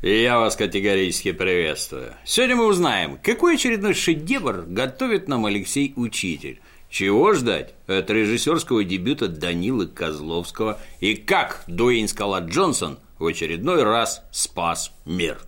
И я вас категорически приветствую. Сегодня мы узнаем, какой очередной шедевр готовит нам Алексей Учитель. Чего ждать от режиссерского дебюта Данилы Козловского и как Дуэйн Скала Джонсон в очередной раз спас мир.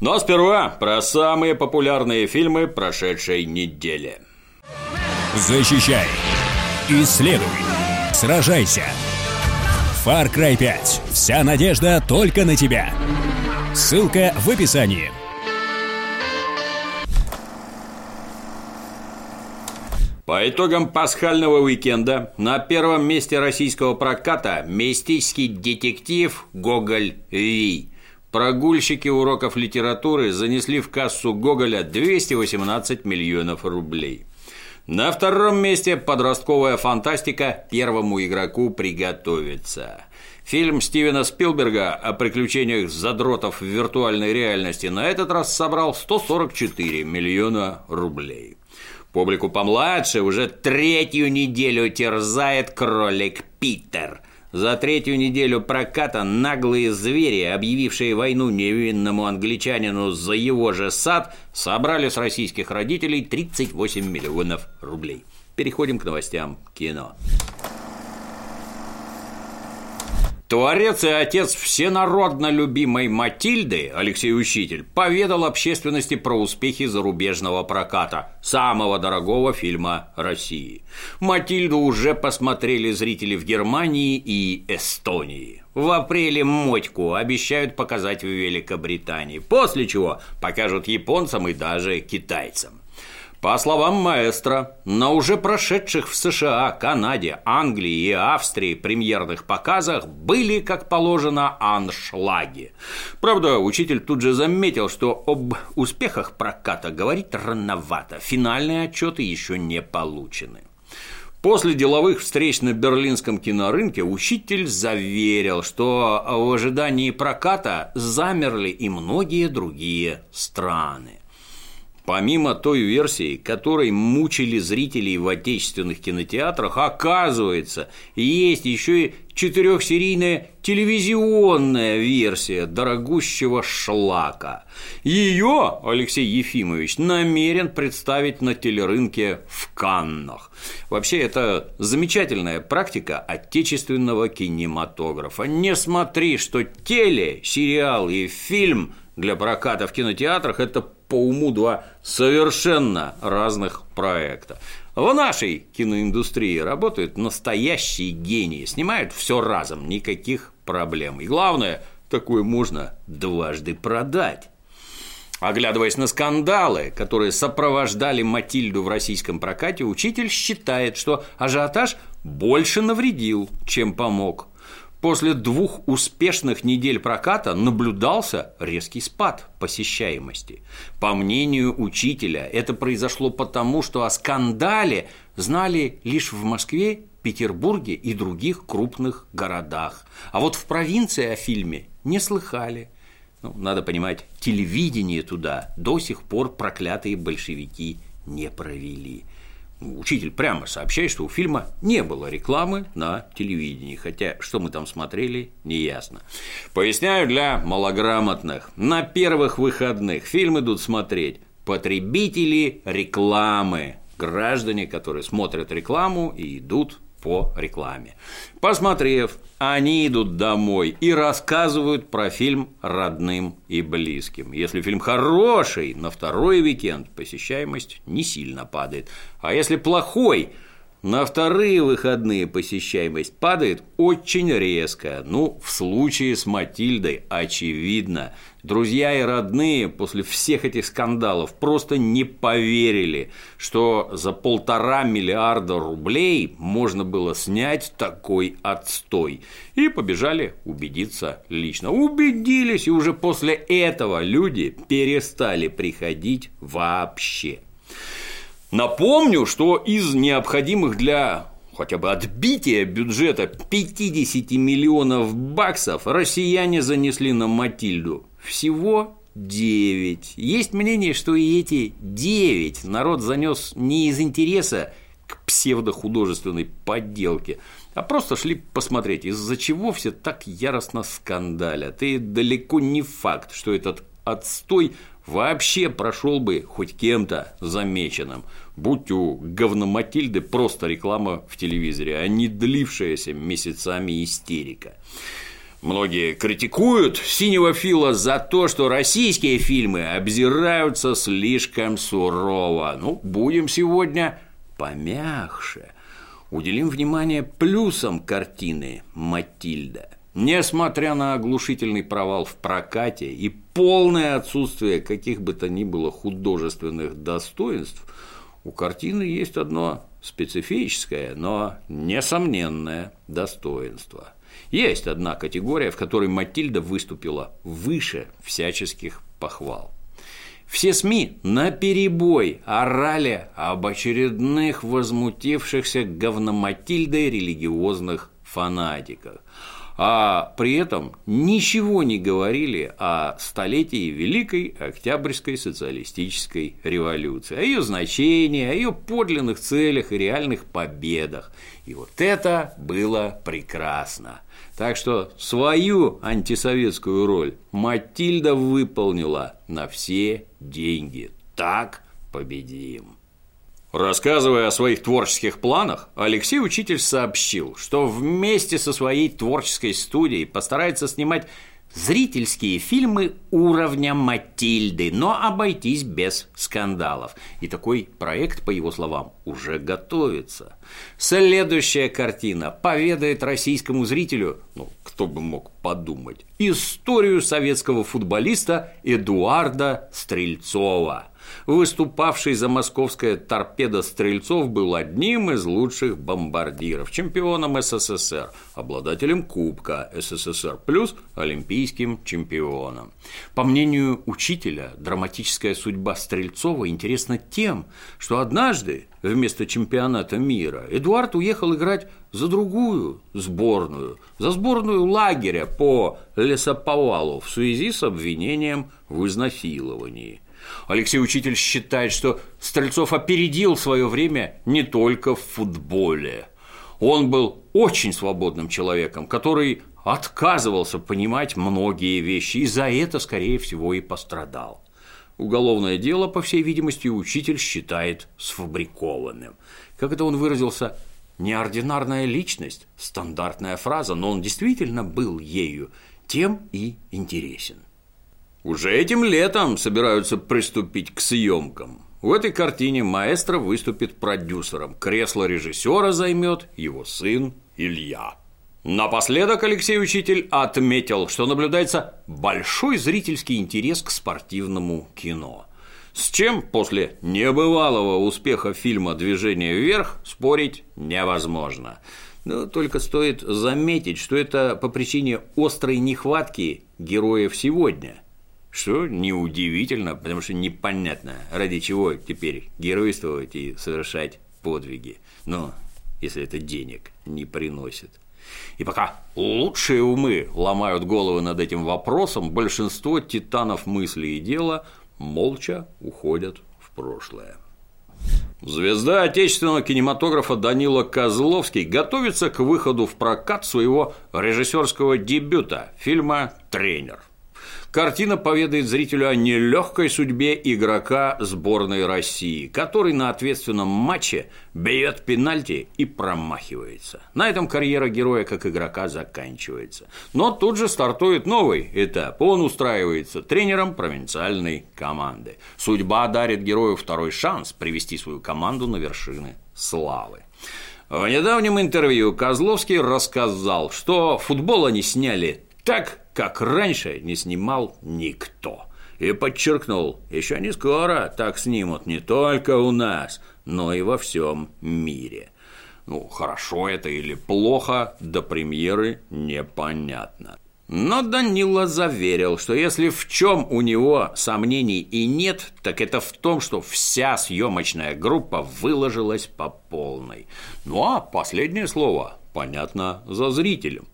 Но ну, а сперва про самые популярные фильмы прошедшей недели. Защищай, исследуй, сражайся. Far Cry 5. Вся надежда только на тебя. Ссылка в описании. По итогам пасхального уикенда на первом месте российского проката мистический детектив Гоголь Ви. Прогульщики уроков литературы занесли в кассу Гоголя 218 миллионов рублей. На втором месте подростковая фантастика «Первому игроку приготовиться». Фильм Стивена Спилберга о приключениях задротов в виртуальной реальности на этот раз собрал 144 миллиона рублей. Публику помладше уже третью неделю терзает кролик Питер. За третью неделю проката наглые звери, объявившие войну невинному англичанину за его же сад, собрали с российских родителей 38 миллионов рублей. Переходим к новостям кино. Творец и отец всенародно любимой Матильды, Алексей Учитель, поведал общественности про успехи зарубежного проката, самого дорогого фильма России. Матильду уже посмотрели зрители в Германии и Эстонии. В апреле «Мотьку» обещают показать в Великобритании, после чего покажут японцам и даже китайцам. По словам маэстро, на уже прошедших в США, Канаде, Англии и Австрии премьерных показах были, как положено, аншлаги. Правда, учитель тут же заметил, что об успехах проката говорить рановато, финальные отчеты еще не получены. После деловых встреч на берлинском кинорынке учитель заверил, что в ожидании проката замерли и многие другие страны. Помимо той версии, которой мучили зрителей в отечественных кинотеатрах, оказывается, есть еще и четырехсерийная телевизионная версия дорогущего шлака. Ее Алексей Ефимович намерен представить на телерынке в Каннах. Вообще, это замечательная практика отечественного кинематографа. Не смотри, что теле, сериал и фильм для проката в кинотеатрах – это по уму два совершенно разных проекта. В нашей киноиндустрии работают настоящие гении, снимают все разом, никаких проблем. И главное, такое можно дважды продать. Оглядываясь на скандалы, которые сопровождали Матильду в российском прокате, учитель считает, что ажиотаж больше навредил, чем помог. После двух успешных недель проката наблюдался резкий спад посещаемости. По мнению учителя, это произошло потому, что о скандале знали лишь в Москве, Петербурге и других крупных городах. А вот в провинции о фильме не слыхали. Ну, надо понимать, телевидение туда до сих пор проклятые большевики не провели учитель прямо сообщает, что у фильма не было рекламы на телевидении, хотя что мы там смотрели, неясно. Поясняю для малограмотных. На первых выходных фильм идут смотреть потребители рекламы, граждане, которые смотрят рекламу и идут по рекламе. Посмотрев, они идут домой и рассказывают про фильм родным и близким. Если фильм хороший, на второй уикенд посещаемость не сильно падает. А если плохой, на вторые выходные посещаемость падает очень резко. Ну, в случае с Матильдой очевидно. Друзья и родные после всех этих скандалов просто не поверили, что за полтора миллиарда рублей можно было снять такой отстой. И побежали убедиться лично. Убедились, и уже после этого люди перестали приходить вообще. Напомню, что из необходимых для хотя бы отбития бюджета 50 миллионов баксов россияне занесли на Матильду всего 9. Есть мнение, что и эти 9 народ занес не из интереса к псевдохудожественной подделке, а просто шли посмотреть, из-за чего все так яростно скандалят. И далеко не факт, что этот отстой вообще прошел бы хоть кем-то замеченным, будь у говноматильды просто реклама в телевизоре, а не длившаяся месяцами истерика. Многие критикуют синего Фила за то, что российские фильмы обзираются слишком сурово. Ну, будем сегодня помягче. Уделим внимание плюсам картины «Матильда». Несмотря на оглушительный провал в прокате и полное отсутствие каких бы то ни было художественных достоинств, у картины есть одно специфическое, но несомненное достоинство. Есть одна категория, в которой Матильда выступила выше всяческих похвал. Все СМИ на перебой орали об очередных возмутившихся говноматильдой религиозных фанатиках а при этом ничего не говорили о столетии Великой Октябрьской социалистической революции, о ее значении, о ее подлинных целях и реальных победах. И вот это было прекрасно. Так что свою антисоветскую роль Матильда выполнила на все деньги. Так победим. Рассказывая о своих творческих планах, Алексей Учитель сообщил, что вместе со своей творческой студией постарается снимать зрительские фильмы уровня Матильды, но обойтись без скандалов. И такой проект, по его словам, уже готовится. Следующая картина поведает российскому зрителю, ну, кто бы мог подумать, историю советского футболиста Эдуарда Стрельцова – Выступавший за московское торпедо Стрельцов был одним из лучших бомбардиров, чемпионом СССР, обладателем Кубка СССР, плюс олимпийским чемпионом. По мнению учителя, драматическая судьба Стрельцова интересна тем, что однажды вместо чемпионата мира Эдуард уехал играть за другую сборную, за сборную лагеря по лесоповалу в связи с обвинением в изнасиловании. Алексей Учитель считает, что Стрельцов опередил свое время не только в футболе. Он был очень свободным человеком, который отказывался понимать многие вещи, и за это, скорее всего, и пострадал. Уголовное дело, по всей видимости, учитель считает сфабрикованным. Как это он выразился, неординарная личность, стандартная фраза, но он действительно был ею, тем и интересен. Уже этим летом собираются приступить к съемкам. В этой картине маэстро выступит продюсером. Кресло режиссера займет его сын Илья. Напоследок Алексей Учитель отметил, что наблюдается большой зрительский интерес к спортивному кино. С чем после небывалого успеха фильма «Движение вверх» спорить невозможно. Но только стоит заметить, что это по причине острой нехватки героев сегодня – что неудивительно, потому что непонятно, ради чего теперь геройствовать и совершать подвиги. Но если это денег не приносит. И пока лучшие умы ломают головы над этим вопросом, большинство титанов мысли и дела молча уходят в прошлое. Звезда отечественного кинематографа Данила Козловский готовится к выходу в прокат своего режиссерского дебюта фильма «Тренер». Картина поведает зрителю о нелегкой судьбе игрока сборной России, который на ответственном матче бьет пенальти и промахивается. На этом карьера героя как игрока заканчивается. Но тут же стартует новый этап. Он устраивается тренером провинциальной команды. Судьба дарит герою второй шанс привести свою команду на вершины славы. В недавнем интервью Козловский рассказал, что футбол они сняли так, как раньше не снимал никто. И подчеркнул, еще не скоро так снимут не только у нас, но и во всем мире. Ну, хорошо это или плохо, до премьеры непонятно. Но Данила заверил, что если в чем у него сомнений и нет, так это в том, что вся съемочная группа выложилась по полной. Ну а последнее слово понятно за зрителем.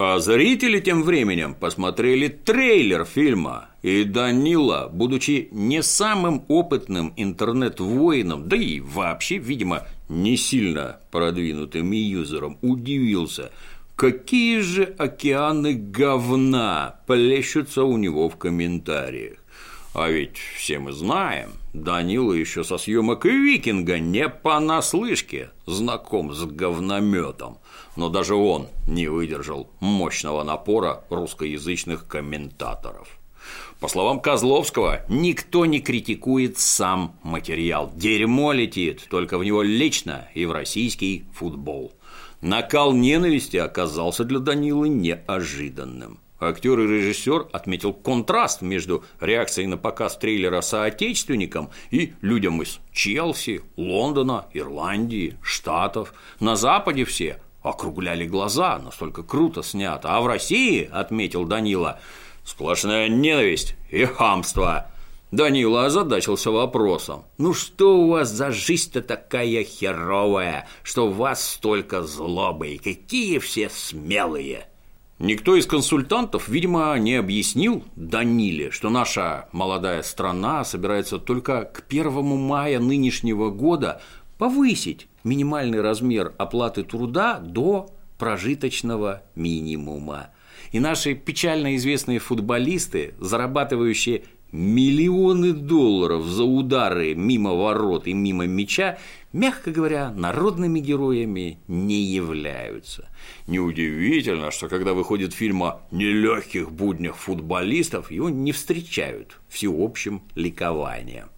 А зрители тем временем посмотрели трейлер фильма, и Данила, будучи не самым опытным интернет-воином, да и вообще, видимо, не сильно продвинутым юзером, удивился, какие же океаны говна плещутся у него в комментариях. А ведь все мы знаем, Данила еще со съемок «Викинга» не понаслышке знаком с говнометом, но даже он не выдержал мощного напора русскоязычных комментаторов. По словам Козловского, никто не критикует сам материал. Дерьмо летит только в него лично и в российский футбол. Накал ненависти оказался для Данилы неожиданным. Актер и режиссер отметил контраст между реакцией на показ трейлера соотечественникам и людям из Челси, Лондона, Ирландии, Штатов. На Западе все округляли глаза, настолько круто снято. А в России, отметил Данила, сплошная ненависть и хамство. Данила озадачился вопросом. «Ну что у вас за жизнь-то такая херовая, что у вас столько злобы, и какие все смелые?» Никто из консультантов, видимо, не объяснил Даниле, что наша молодая страна собирается только к 1 мая нынешнего года повысить минимальный размер оплаты труда до прожиточного минимума. И наши печально известные футболисты, зарабатывающие миллионы долларов за удары мимо ворот и мимо мяча, мягко говоря, народными героями не являются. Неудивительно, что когда выходит фильм о нелегких буднях футболистов, его не встречают всеобщим ликованием.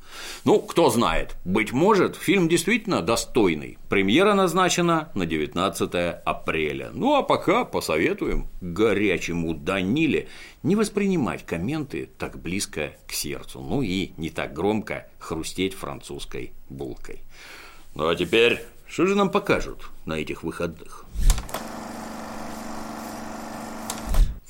Ну, кто знает, быть может, фильм действительно достойный. Премьера назначена на 19 апреля. Ну, а пока посоветуем горячему Даниле не воспринимать комменты так близко к сердцу, ну и не так громко хрустеть французской булкой. Ну а теперь, что же нам покажут на этих выходных?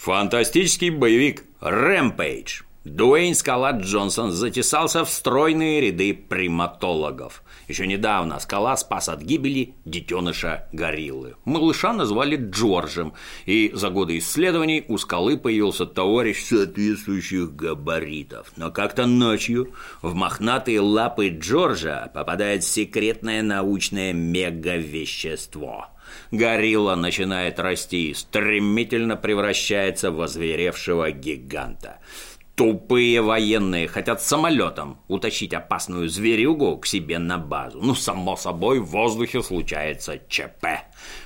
Фантастический боевик «Рэмпейдж» Дуэйн Скала Джонсон затесался в стройные ряды приматологов. Еще недавно Скала спас от гибели детеныша гориллы. Малыша назвали Джорджем, и за годы исследований у Скалы появился товарищ соответствующих габаритов. Но как-то ночью в мохнатые лапы Джорджа попадает секретное научное мегавещество – горилла начинает расти и стремительно превращается в озверевшего гиганта. Тупые военные хотят самолетом утащить опасную зверюгу к себе на базу. Ну, само собой, в воздухе случается ЧП.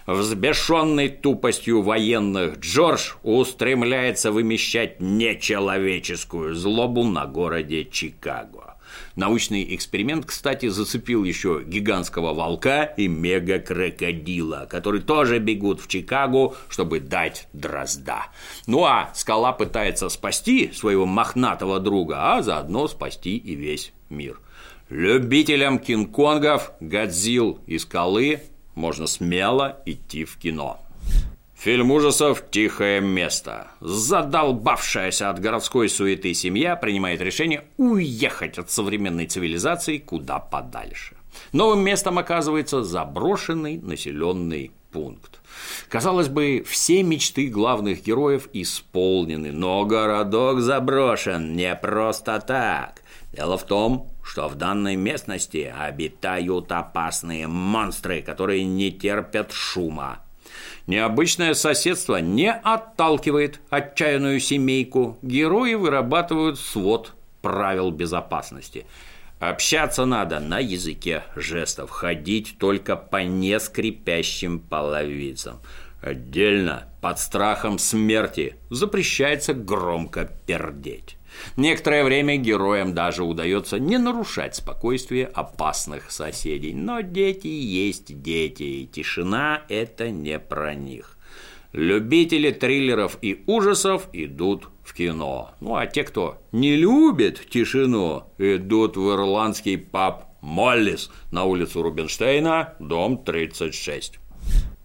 Взбешенный тупостью военных Джордж устремляется вымещать нечеловеческую злобу на городе Чикаго. Научный эксперимент, кстати, зацепил еще гигантского волка и мега-крокодила, которые тоже бегут в Чикаго, чтобы дать дрозда. Ну а скала пытается спасти своего мохнатого друга, а заодно спасти и весь мир. Любителям Кинг-Конгов, Годзилл и Скалы можно смело идти в кино. Фильм ужасов «Тихое место». Задолбавшаяся от городской суеты семья принимает решение уехать от современной цивилизации куда подальше. Новым местом оказывается заброшенный населенный пункт. Казалось бы, все мечты главных героев исполнены, но городок заброшен не просто так. Дело в том, что в данной местности обитают опасные монстры, которые не терпят шума, Необычное соседство не отталкивает отчаянную семейку. Герои вырабатывают свод правил безопасности. Общаться надо на языке жестов, ходить только по нескрипящим половицам. Отдельно, под страхом смерти, запрещается громко пердеть. Некоторое время героям даже удается не нарушать спокойствие опасных соседей. Но дети есть дети, и тишина – это не про них. Любители триллеров и ужасов идут в кино. Ну а те, кто не любит тишину, идут в ирландский паб «Моллис» на улицу Рубинштейна, дом 36.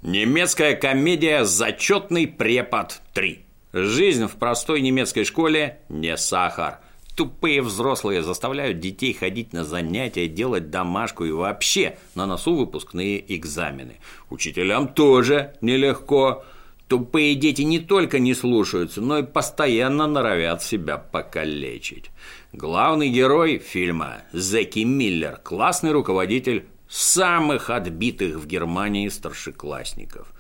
Немецкая комедия «Зачетный препод 3». Жизнь в простой немецкой школе не сахар. Тупые взрослые заставляют детей ходить на занятия, делать домашку и вообще на носу выпускные экзамены. Учителям тоже нелегко. Тупые дети не только не слушаются, но и постоянно норовят себя покалечить. Главный герой фильма Зеки Миллер, классный руководитель самых отбитых в Германии старшеклассников.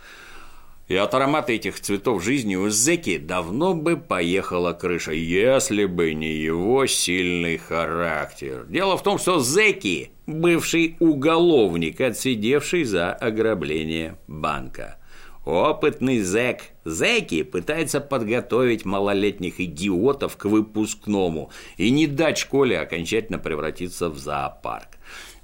И от аромата этих цветов жизни у Зеки давно бы поехала крыша, если бы не его сильный характер. Дело в том, что Зеки – бывший уголовник, отсидевший за ограбление банка. Опытный зэк Зеки пытается подготовить малолетних идиотов к выпускному и не дать школе окончательно превратиться в зоопарк.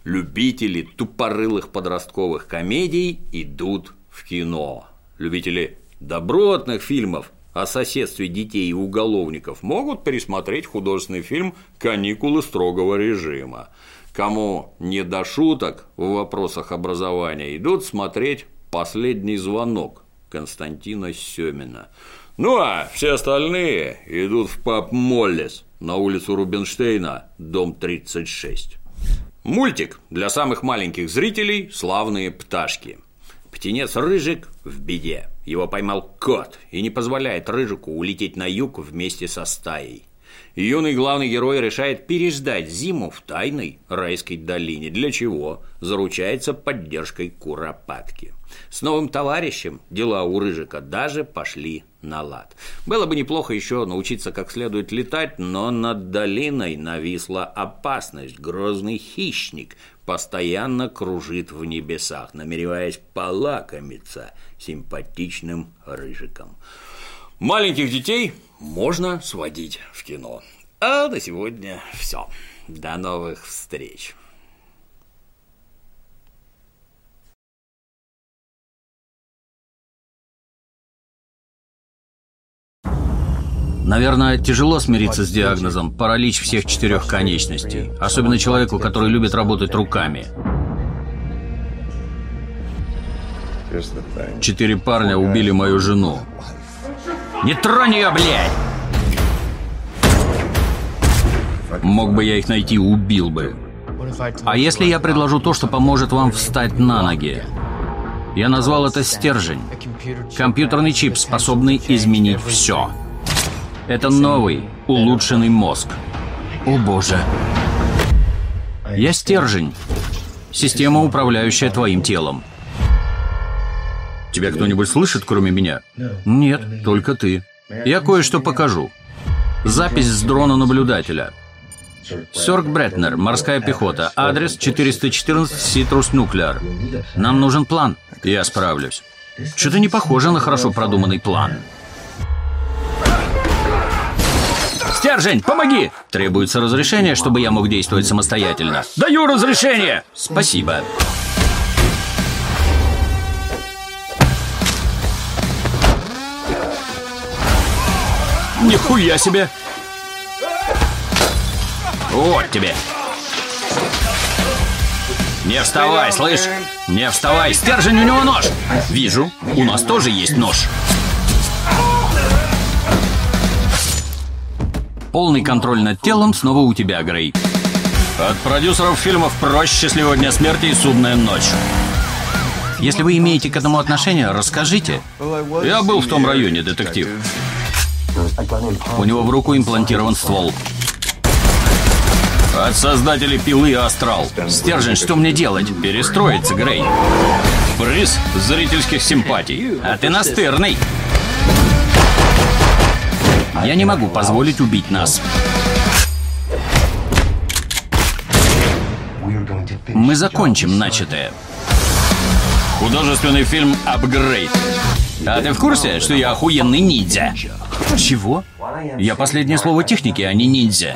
Любители тупорылых подростковых комедий идут в кино. Любители добротных фильмов о соседстве детей и уголовников могут пересмотреть художественный фильм «Каникулы строгого режима». Кому не до шуток в вопросах образования, идут смотреть «Последний звонок» Константина Семина. Ну а все остальные идут в паб Моллес на улицу Рубинштейна, дом 36. Мультик для самых маленьких зрителей «Славные пташки». Птенец Рыжик в беде. Его поймал кот и не позволяет Рыжику улететь на юг вместе со стаей. Юный главный герой решает переждать зиму в тайной райской долине, для чего заручается поддержкой Куропатки. С новым товарищем дела у Рыжика даже пошли на лад. Было бы неплохо еще научиться как следует летать, но над долиной нависла опасность. Грозный хищник постоянно кружит в небесах, намереваясь полакомиться симпатичным Рыжиком. Маленьких детей можно сводить в кино. А на сегодня все. До новых встреч. Наверное, тяжело смириться с диагнозом паралич всех четырех конечностей, особенно человеку, который любит работать руками. Четыре парня убили мою жену. Не тронь ее, блядь! Мог бы я их найти, убил бы. А если я предложу то, что поможет вам встать на ноги? Я назвал это стержень. Компьютерный чип, способный изменить все. Это новый, улучшенный мозг. О боже. Я стержень. Система, управляющая твоим телом. Тебя кто-нибудь слышит, кроме меня? Нет, только ты. Я кое-что покажу. Запись с дрона наблюдателя. Сёрк Бретнер, морская пехота, адрес 414 Ситрус Нуклеар. Нам нужен план. Я справлюсь. Что-то не похоже на хорошо продуманный план. Стержень, помоги! Требуется разрешение, чтобы я мог действовать самостоятельно. Даю разрешение! Спасибо. Нихуя себе! Вот тебе! Не вставай, слышь? Не вставай! Стержень, у него нож! Вижу, у нас тоже есть нож. Полный контроль над телом снова у тебя, Грей. От продюсеров фильмов «Проще сегодня смерти» и «Судная ночь». Если вы имеете к этому отношение, расскажите. Я был в том районе, детектив. У него в руку имплантирован ствол. От создателей пилы «Астрал». Стержень, что мне делать? Перестроиться, Грей. Приз зрительских симпатий. А ты настырный. Я не могу позволить убить нас. Мы закончим начатое. Художественный фильм «Апгрейд». А ты в курсе, что я охуенный ниндзя? Чего? Я последнее слово техники, а не ниндзя.